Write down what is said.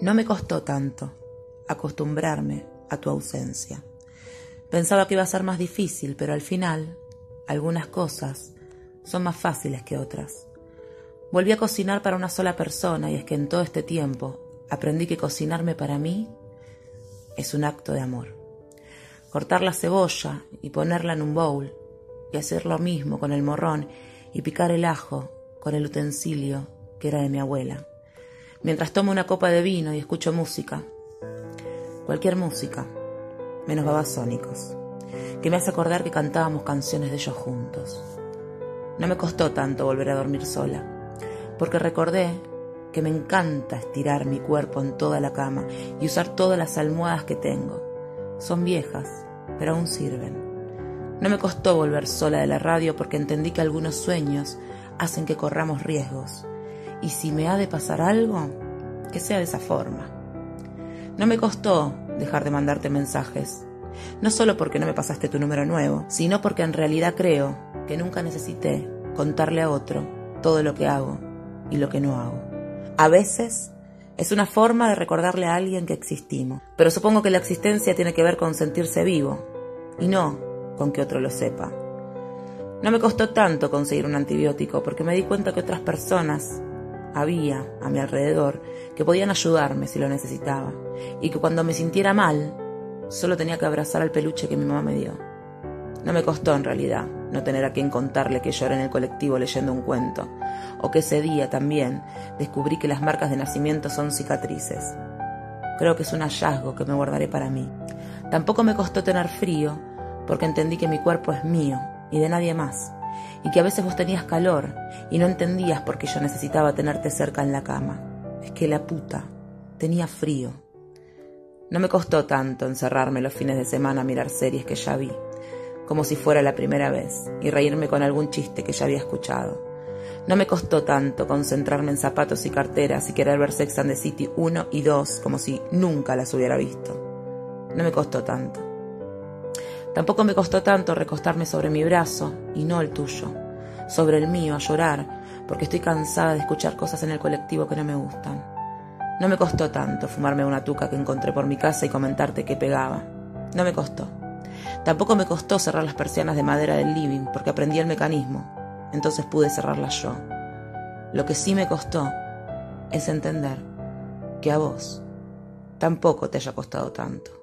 No me costó tanto acostumbrarme a tu ausencia. Pensaba que iba a ser más difícil, pero al final algunas cosas son más fáciles que otras. Volví a cocinar para una sola persona y es que en todo este tiempo aprendí que cocinarme para mí es un acto de amor. Cortar la cebolla y ponerla en un bowl y hacer lo mismo con el morrón y picar el ajo con el utensilio que era de mi abuela mientras tomo una copa de vino y escucho música. Cualquier música, menos babasónicos, que me hace acordar que cantábamos canciones de ellos juntos. No me costó tanto volver a dormir sola, porque recordé que me encanta estirar mi cuerpo en toda la cama y usar todas las almohadas que tengo. Son viejas, pero aún sirven. No me costó volver sola de la radio porque entendí que algunos sueños hacen que corramos riesgos y si me ha de pasar algo, que sea de esa forma. No me costó dejar de mandarte mensajes, no solo porque no me pasaste tu número nuevo, sino porque en realidad creo que nunca necesité contarle a otro todo lo que hago y lo que no hago. A veces es una forma de recordarle a alguien que existimos, pero supongo que la existencia tiene que ver con sentirse vivo y no con que otro lo sepa. No me costó tanto conseguir un antibiótico porque me di cuenta que otras personas había a mi alrededor que podían ayudarme si lo necesitaba y que cuando me sintiera mal solo tenía que abrazar al peluche que mi mamá me dio. No me costó en realidad no tener a quien contarle que lloré en el colectivo leyendo un cuento o que ese día también descubrí que las marcas de nacimiento son cicatrices. Creo que es un hallazgo que me guardaré para mí. Tampoco me costó tener frío porque entendí que mi cuerpo es mío y de nadie más y que a veces vos tenías calor y no entendías por qué yo necesitaba tenerte cerca en la cama. Es que la puta tenía frío. No me costó tanto encerrarme los fines de semana a mirar series que ya vi, como si fuera la primera vez, y reírme con algún chiste que ya había escuchado. No me costó tanto concentrarme en zapatos y carteras y querer ver Sex and the City 1 y 2 como si nunca las hubiera visto. No me costó tanto. Tampoco me costó tanto recostarme sobre mi brazo y no el tuyo, sobre el mío a llorar, porque estoy cansada de escuchar cosas en el colectivo que no me gustan. No me costó tanto fumarme una tuca que encontré por mi casa y comentarte que pegaba. No me costó. Tampoco me costó cerrar las persianas de madera del living porque aprendí el mecanismo. Entonces pude cerrarlas yo. Lo que sí me costó es entender que a vos tampoco te haya costado tanto.